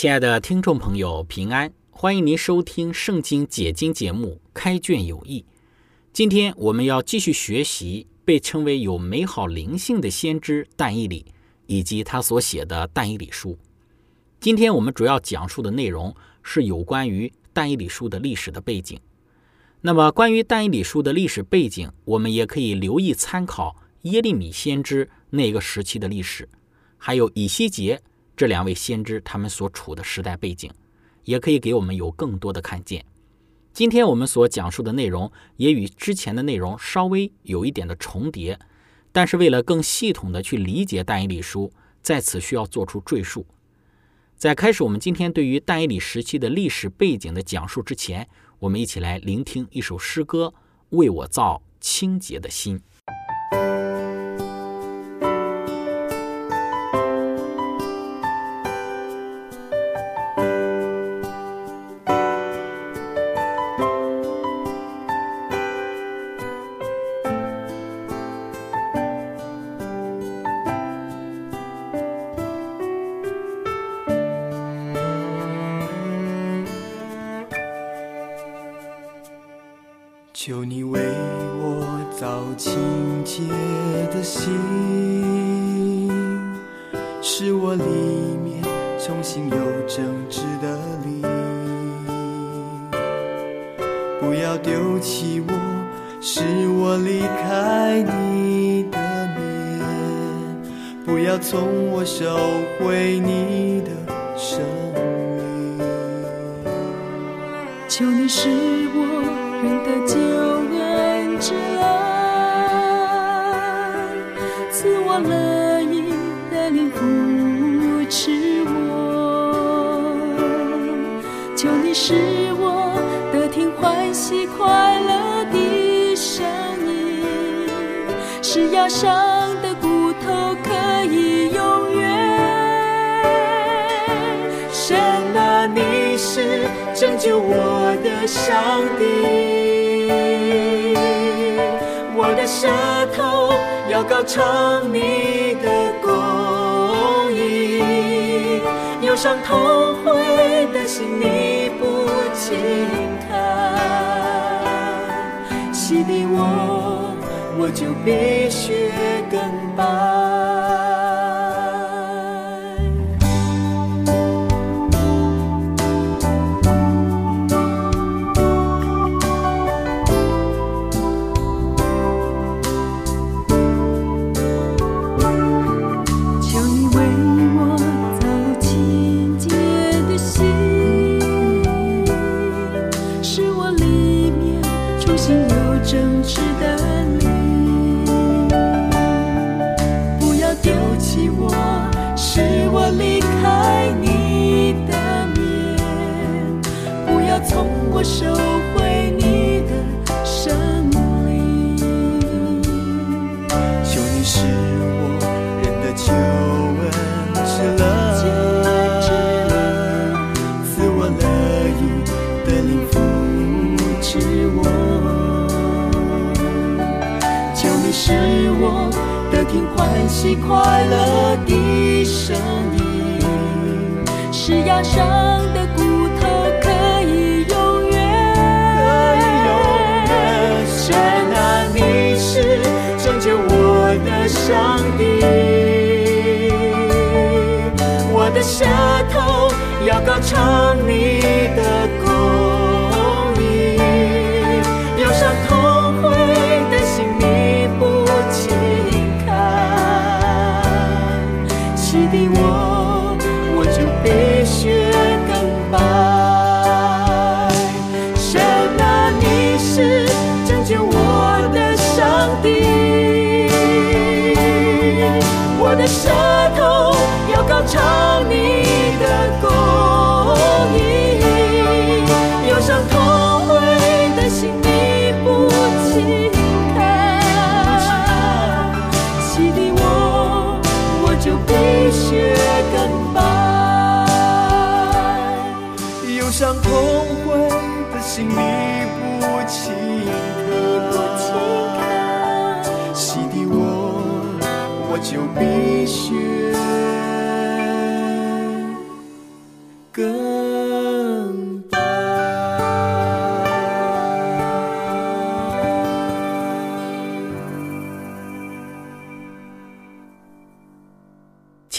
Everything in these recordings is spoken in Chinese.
亲爱的听众朋友，平安！欢迎您收听《圣经解经》节目《开卷有益》。今天我们要继续学习被称为有美好灵性的先知但以理，以及他所写的《但以理书》。今天我们主要讲述的内容是有关于但以理书的历史的背景。那么，关于但以理书的历史背景，我们也可以留意参考耶利米先知那个时期的历史，还有以西结。这两位先知他们所处的时代背景，也可以给我们有更多的看见。今天我们所讲述的内容也与之前的内容稍微有一点的重叠，但是为了更系统的去理解但以理书，在此需要做出赘述。在开始我们今天对于但以理时期的历史背景的讲述之前，我们一起来聆听一首诗歌：为我造清洁的心。要从我收回你的生命。求你使我。人的救恩之恩，赐我乐意的灵扶持我，求你使我得听欢喜快乐的声音，使压伤的骨头是拯救我的上帝。我的舌头要高唱你的公义，忧伤痛悔的心你不轻看，洗涤我，我就必须更白。起快乐的声音，是压伤的骨头可以永远。神啊，你是拯救我的上帝，我的舌头要高唱你。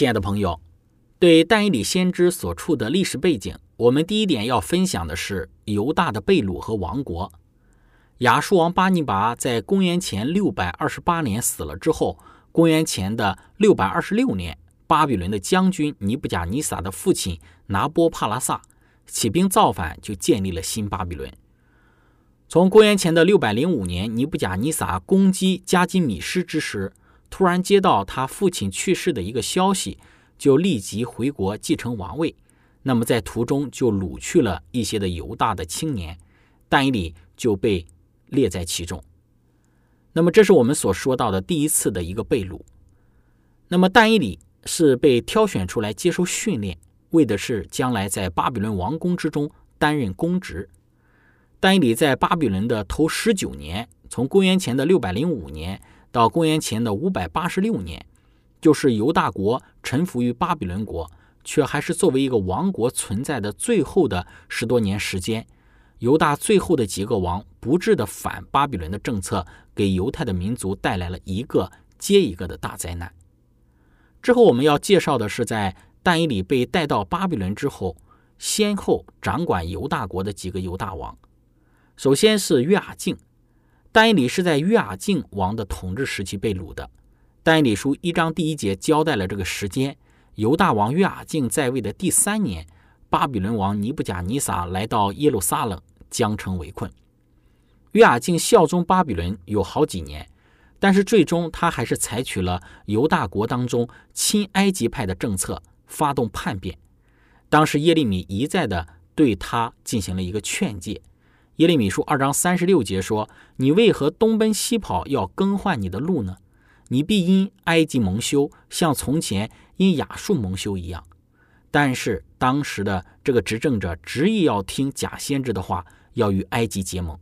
亲爱的朋友，对但以理先知所处的历史背景，我们第一点要分享的是犹大的贝鲁和王国。亚述王巴尼拔在公元前六百二十八年死了之后，公元前的六百二十六年，巴比伦的将军尼布甲尼撒的父亲拿波帕拉萨起兵造反，就建立了新巴比伦。从公元前的六百零五年，尼布甲尼撒攻击加基米施之时，突然接到他父亲去世的一个消息，就立即回国继承王位。那么在途中就掳去了一些的犹大的青年，但以理就被列在其中。那么这是我们所说到的第一次的一个被掳。那么但以理是被挑选出来接受训练，为的是将来在巴比伦王宫之中担任公职。但以理在巴比伦的头十九年，从公元前的六百零五年到公元前的五百八十六年，就是犹大国臣服于巴比伦国，却还是作为一个王国存在的最后的十多年时间。犹大最后的几个王不治的反巴比伦的政策，给犹太的民族带来了一个接一个的大灾难。之后我们要介绍的是，在但以理被带到巴比伦之后，先后掌管犹大国的几个犹大王。首先是约雅敬，但以理是在约雅敬王的统治时期被掳的。但以理书一章第一节交代了这个时间：犹大王约雅敬在位的第三年，巴比伦王尼布甲尼撒来到耶路撒冷，将城围困。约雅敬效忠巴比伦有好几年，但是最终他还是采取了犹大国当中亲埃及派的政策，发动叛变。当时耶利米一再的对他进行了一个劝诫。耶利米书二章三十六节说：“你为何东奔西跑，要更换你的路呢？你必因埃及蒙羞，像从前因亚述蒙羞一样。”但是当时的这个执政者执意要听假先知的话，要与埃及结盟。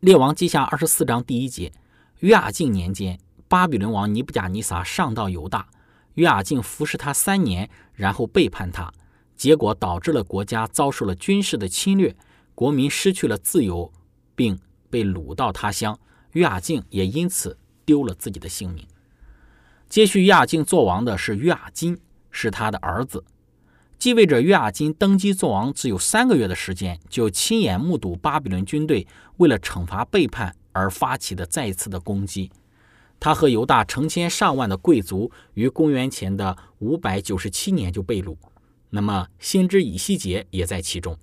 列王记下二十四章第一节：约雅敬年间，巴比伦王尼布甲尼撒上到犹大，约雅敬服侍他三年，然后背叛他，结果导致了国家遭受了军事的侵略。国民失去了自由，并被掳到他乡，约雅敬也因此丢了自己的性命。接续约雅敬做王的是约雅金，是他的儿子。继位者约雅金登基做王只有三个月的时间，就亲眼目睹巴比伦军队为了惩罚背叛而发起的再一次的攻击。他和犹大成千上万的贵族于公元前的五百九十七年就被掳，那么先知以西结也在其中。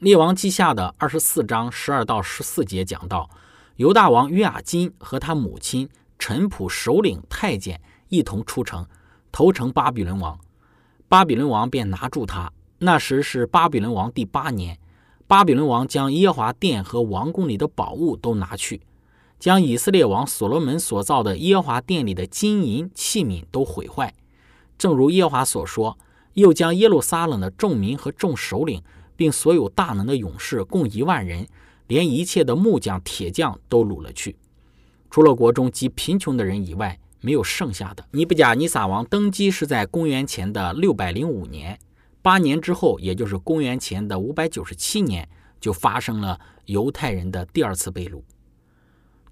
列王记下的二十四章十二到十四节讲到，犹大王约雅金和他母亲陈普首领太监一同出城，投诚巴比伦王。巴比伦王便拿住他。那时是巴比伦王第八年，巴比伦王将耶华殿和王宫里的宝物都拿去，将以色列王所罗门所造的耶华殿里的金银器皿都毁坏，正如耶和华所说，又将耶路撒冷的众民和众首领。并所有大能的勇士共一万人，连一切的木匠、铁匠都掳了去，除了国中极贫穷的人以外，没有剩下的。尼布甲尼撒王登基是在公元前的六百零五年，八年之后，也就是公元前的五百九十七年，就发生了犹太人的第二次被掳。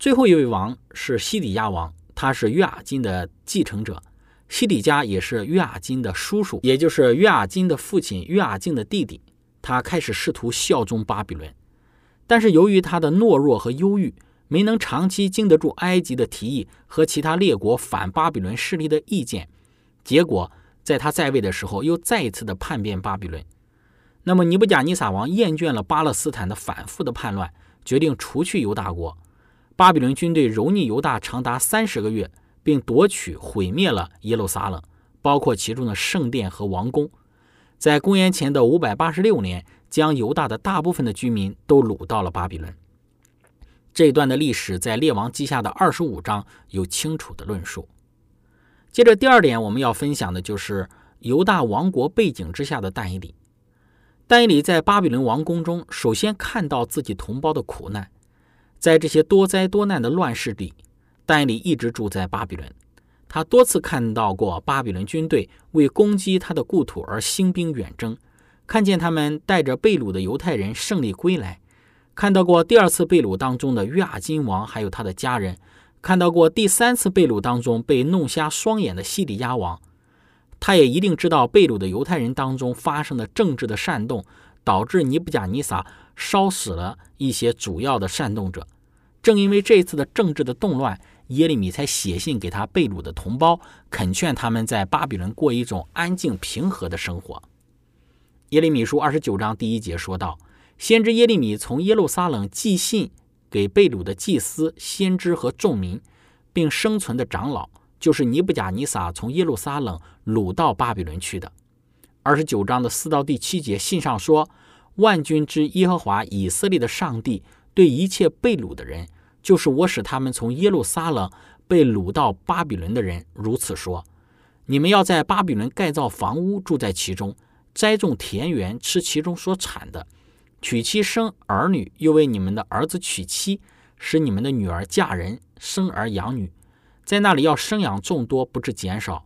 最后一位王是西底亚王，他是约雅金的继承者。西底家也是约雅金的叔叔，也就是约雅金的父亲约雅敬的弟弟。他开始试图效忠巴比伦，但是由于他的懦弱和忧郁，没能长期经得住埃及的提议和其他列国反巴比伦势力的意见，结果在他在位的时候又再一次的叛变巴比伦。那么尼布甲尼撒王厌倦了巴勒斯坦的反复的叛乱，决定除去犹大国。巴比伦军队蹂躏犹大长达三十个月，并夺取毁灭了耶路撒冷，包括其中的圣殿和王宫。在公元前的五百八十六年，将犹大的大部分的居民都掳到了巴比伦。这一段的历史在《列王记下》的二十五章有清楚的论述。接着，第二点我们要分享的就是犹大王国背景之下的但以理。但以理在巴比伦王宫中，首先看到自己同胞的苦难，在这些多灾多难的乱世里，但以理一直住在巴比伦。他多次看到过巴比伦军队为攻击他的故土而兴兵远征，看见他们带着被掳的犹太人胜利归来，看到过第二次被掳当中的约雅金王还有他的家人，看到过第三次被掳当中被弄瞎双眼的西底亚王。他也一定知道被掳的犹太人当中发生的政治的煽动，导致尼布甲尼撒烧死了一些主要的煽动者。正因为这次的政治的动乱。耶利米才写信给他被掳的同胞，恳劝他们在巴比伦过一种安静平和的生活。耶利米书二十九章第一节说道：“先知耶利米从耶路撒冷寄信给被掳的祭司、先知和众民，并生存的长老，就是尼布甲尼撒从耶路撒冷掳到巴比伦去的。”二十九章的四到第七节信上说：“万军之耶和华以色列的上帝对一切被掳的人。”就是我使他们从耶路撒冷被掳到巴比伦的人如此说：你们要在巴比伦盖造房屋，住在其中，栽种田园，吃其中所产的，娶妻生儿女，又为你们的儿子娶妻，使你们的女儿嫁人，生儿养女，在那里要生养众多，不致减少。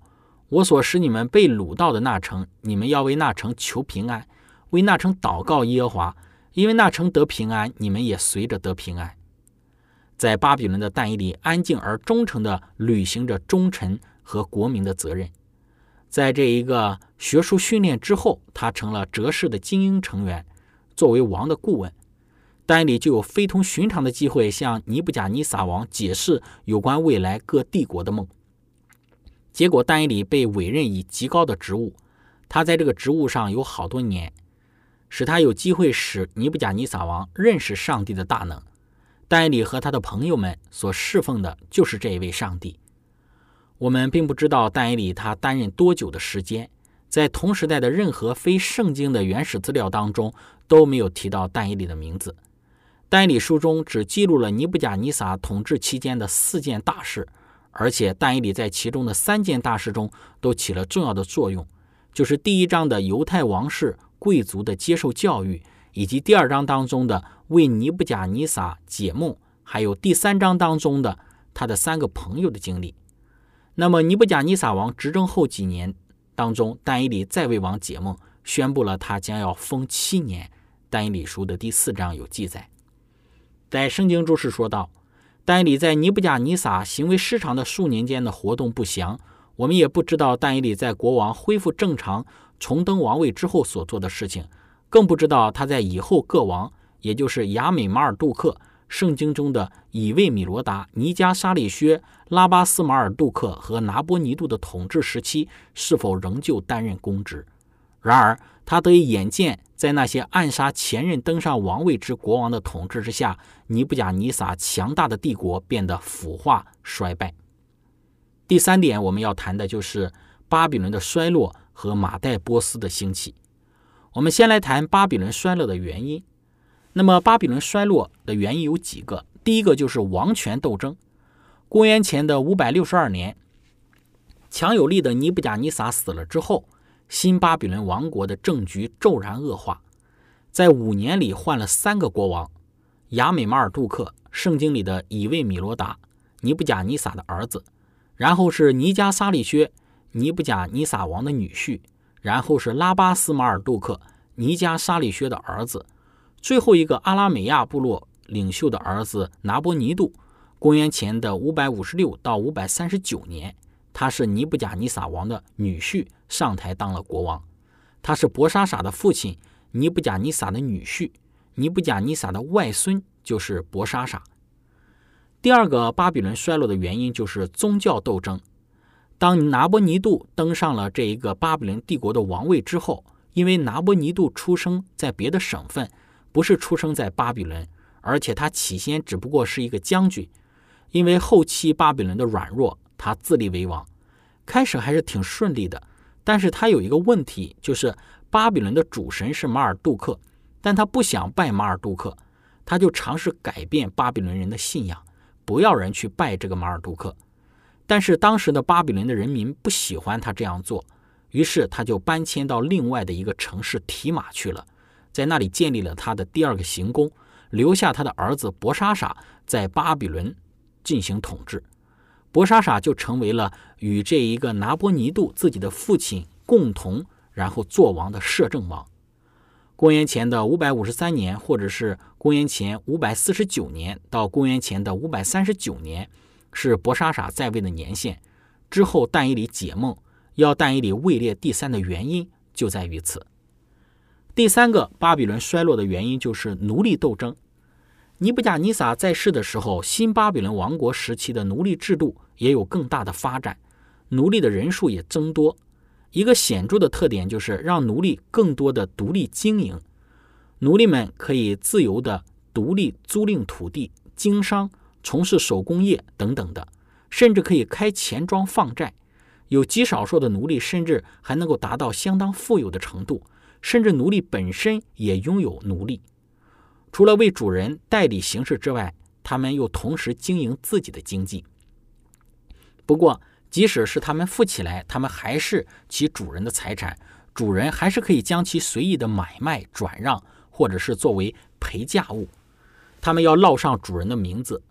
我所使你们被掳到的那城，你们要为那城求平安，为那城祷告耶和华，因为那城得平安，你们也随着得平安。在巴比伦的但以里，安静而忠诚地履行着忠臣和国民的责任。在这一个学术训练之后，他成了哲士的精英成员。作为王的顾问，但以里就有非同寻常的机会向尼布甲尼撒王解释有关未来各帝国的梦。结果，但以里被委任以极高的职务，他在这个职务上有好多年，使他有机会使尼布甲尼撒王认识上帝的大能。但以理和他的朋友们所侍奉的就是这一位上帝。我们并不知道但以理他担任多久的时间，在同时代的任何非圣经的原始资料当中都没有提到但以理的名字。但以理书中只记录了尼布甲尼撒统治期间的四件大事，而且但以理在其中的三件大事中都起了重要的作用，就是第一章的犹太王室贵族的接受教育。以及第二章当中的为尼布甲尼撒解梦，还有第三章当中的他的三个朋友的经历。那么尼布甲尼撒王执政后几年当中，但以理在位王解梦，宣布了他将要封七年。但以理书的第四章有记载，在圣经注释说道：但以理在尼布甲尼撒行为失常的数年间的活动不详，我们也不知道但以理在国王恢复正常、重登王位之后所做的事情。更不知道他在以后各王，也就是亚美马尔杜克、圣经中的以卫米罗达、尼加沙利薛、拉巴斯马尔杜克和拿波尼杜的统治时期，是否仍旧担任公职。然而，他得以眼见，在那些暗杀前任登上王位之国王的统治之下，尼布甲尼撒强大的帝国变得腐化衰败。第三点，我们要谈的就是巴比伦的衰落和马代波斯的兴起。我们先来谈巴比伦衰落的原因。那么，巴比伦衰落的原因有几个？第一个就是王权斗争。公元前的五百六十二年，强有力的尼布甲尼撒死了之后，新巴比伦王国的政局骤然恶化，在五年里换了三个国王：亚美马尔杜克，圣经里的以卫米罗达，尼布甲尼撒的儿子；然后是尼加沙利薛，尼布甲尼撒王的女婿。然后是拉巴斯马尔杜克尼加沙利薛的儿子，最后一个阿拉美亚部落领袖的儿子拿波尼杜。公元前的五百五十六到五百三十九年，他是尼布甲尼撒王的女婿，上台当了国王。他是博沙撒的父亲，尼布甲尼撒的女婿，尼布甲尼撒的外孙就是博沙撒。第二个巴比伦衰落的原因就是宗教斗争。当拿波尼度登上了这一个巴比伦帝国的王位之后，因为拿波尼度出生在别的省份，不是出生在巴比伦，而且他起先只不过是一个将军。因为后期巴比伦的软弱，他自立为王，开始还是挺顺利的。但是他有一个问题，就是巴比伦的主神是马尔杜克，但他不想拜马尔杜克，他就尝试改变巴比伦人的信仰，不要人去拜这个马尔杜克。但是当时的巴比伦的人民不喜欢他这样做，于是他就搬迁到另外的一个城市提马去了，在那里建立了他的第二个行宫，留下他的儿子博沙撒在巴比伦进行统治。博沙撒就成为了与这一个拿波尼度自己的父亲共同然后做王的摄政王。公元前的五百五十三年，或者是公元前五百四十九年到公元前的五百三十九年，是博沙撒在位的年限。之后，但以理解梦，要但以理位列第三的原因就在于此。第三个巴比伦衰落的原因就是奴隶斗争。尼布甲尼撒在世的时候，新巴比伦王国时期的奴隶制度也有更大的发展，奴隶的人数也增多。一个显著的特点就是让奴隶更多的独立经营，奴隶们可以自由的独立租赁土地、经商、从事手工业等等的，甚至可以开钱庄放债。有极少数的奴隶甚至还能够达到相当富有的程度，甚至奴隶本身也拥有奴隶。除了为主人代理行事之外，他们又同时经营自己的经济。不过，即使是他们富起来，他们还是其主人的财产，主人还是可以将其随意的买卖、转让，或者是作为陪嫁物。他们要烙上主人的名字。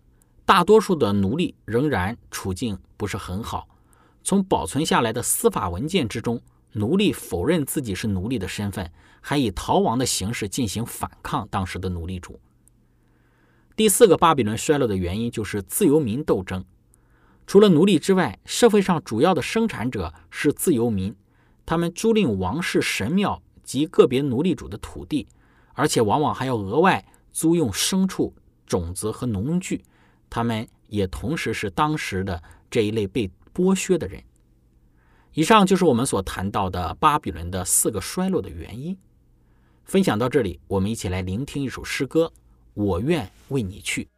大多数的奴隶仍然处境不是很好。从保存下来的司法文件之中，奴隶否认自己是奴隶的身份。还以逃亡的形式进行反抗当时的奴隶主。第四个巴比伦衰落的原因就是自由民斗争。除了奴隶之外，社会上主要的生产者是自由民，他们租赁王室神庙及个别奴隶主的土地，而且往往还要额外租用牲畜、种子和农具。他们也同时是当时的这一类被剥削的人。以上就是我们所谈到的巴比伦的四个衰落的原因。分享到这里，我们一起来聆听一首诗歌。我愿为你去。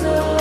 so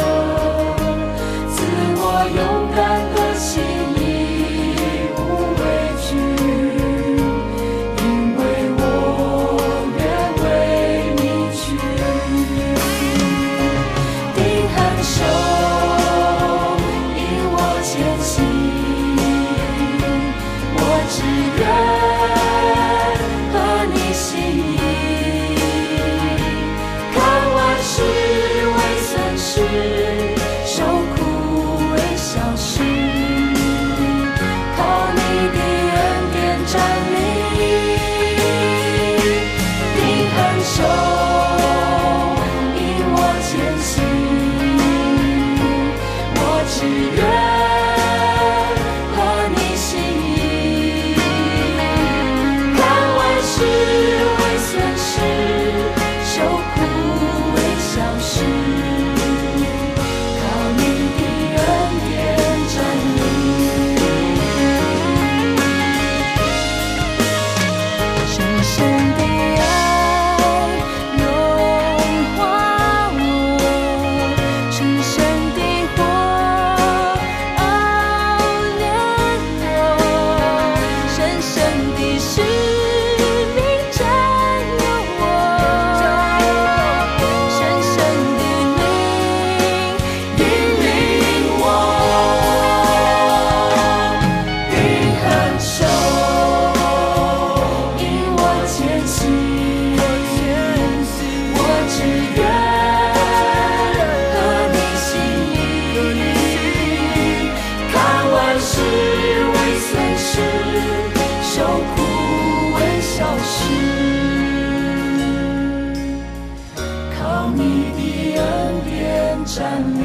sunshine.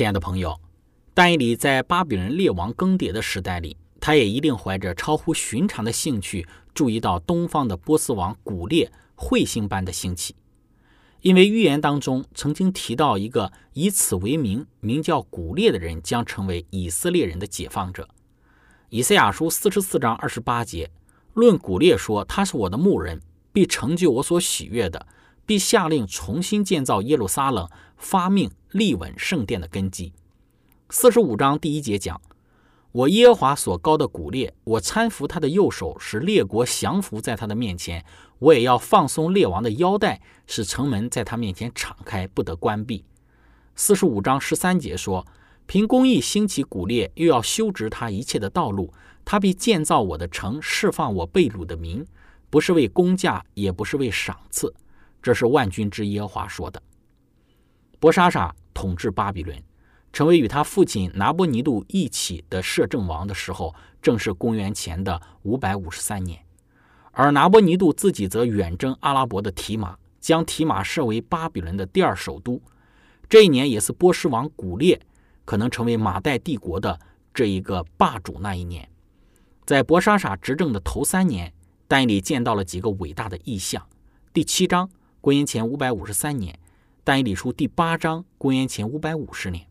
亲爱的朋友，但以理在巴比伦列王更迭的时代里，他也一定怀着超乎寻常的兴趣，注意到东方的波斯王古列彗星般的兴起。因为预言当中曾经提到一个以此为名、名叫古列的人将成为以色列人的解放者。以赛亚书四十四章二十八节论古列说：“他是我的牧人，必成就我所喜悦的，必下令重新建造耶路撒冷，发命。”立稳圣殿的根基。四十五章第一节讲：“我耶和华所高的古列，我搀扶他的右手，使列国降服在他的面前。我也要放松列王的腰带，使城门在他面前敞开，不得关闭。”四十五章十三节说：“凭公义兴起古列，又要修直他一切的道路。他必建造我的城，释放我被掳的民，不是为公价，也不是为赏赐。”这是万军之耶和华说的。博沙沙。统治巴比伦，成为与他父亲拿波尼度一起的摄政王的时候，正是公元前的五百五十三年。而拿波尼度自己则远征阿拉伯的提马，将提马设为巴比伦的第二首都。这一年也是波斯王古列可能成为马代帝国的这一个霸主那一年。在博沙沙执政的头三年，丹尼见到了几个伟大的异象。第七章，公元前五百五十三年。但以理书第八章，公元前五百五十年。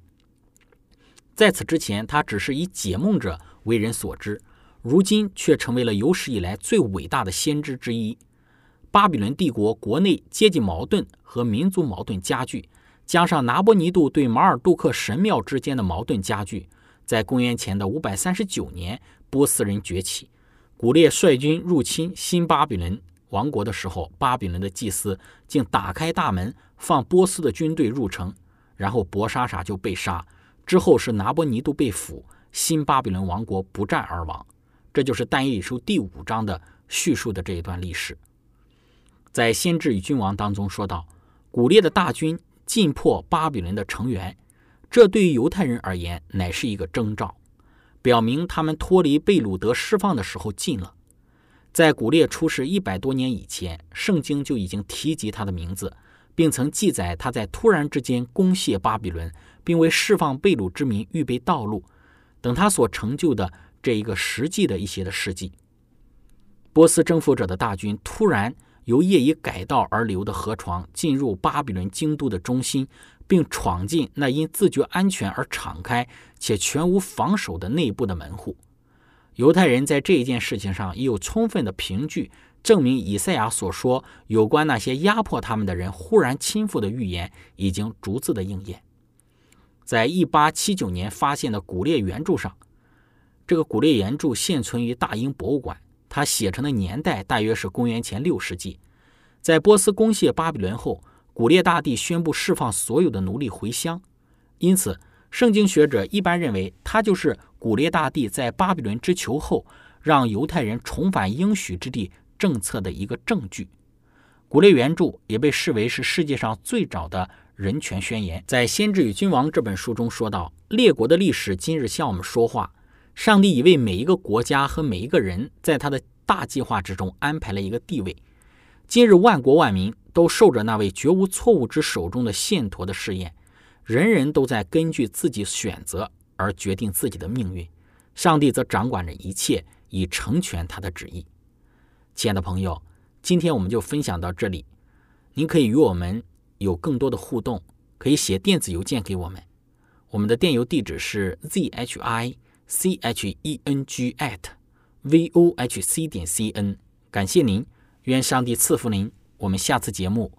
在此之前，他只是以解梦者为人所知。如今却成为了有史以来最伟大的先知之一。巴比伦帝国国内阶级矛盾和民族矛盾加剧，加上拿波尼度对马尔杜克神庙之间的矛盾加剧，在公元前的五百三十九年，波斯人崛起，古列率军入侵新巴比伦王国的时候，巴比伦的祭司竟打开大门放波斯的军队入城，然后博莎莎就被杀，之后是拿波尼度被俘，新巴比伦王国不战而亡。这就是但以理书第五章的叙述的这一段历史。在先知与君王当中说到，古列的大军进破巴比伦的城垣，这对于犹太人而言乃是一个征兆，表明他们脱离贝鲁德释放的时候近了。在古列出世一百多年以前，圣经就已经提及他的名字，并曾记载他在突然之间攻陷巴比伦，并为释放贝鲁之民预备道路，等他所成就的这一个实际的一些的事迹。波斯征服者的大军突然。由业已改道而流的河床进入巴比伦京都的中心，并闯进那因自觉安全而敞开且全无防守的内部的门户。犹太人在这一件事情上已有充分的凭据，证明以赛亚所说有关那些压迫他们的人忽然倾覆的预言已经逐字的应验。在一八七九年发现的古列原著上，这个古列原著现存于大英博物馆。他写成的年代大约是公元前六世纪，在波斯攻陷巴比伦后，古列大帝宣布释放所有的奴隶回乡，因此圣经学者一般认为他就是古列大帝在巴比伦之囚后让犹太人重返应许之地政策的一个证据。古列原著也被视为是世界上最早的人权宣言。在《先知与君王》这本书中说到，列国的历史今日向我们说话。上帝已为每一个国家和每一个人，在他的大计划之中安排了一个地位。今日万国万民都受着那位绝无错误之手中的线砣的试验，人人都在根据自己选择而决定自己的命运。上帝则掌管着一切，以成全他的旨意。亲爱的朋友，今天我们就分享到这里。您可以与我们有更多的互动，可以写电子邮件给我们。我们的电邮地址是 zhi。c h e n g at v o h c 点 c n，感谢您，愿上帝赐福您，我们下次节目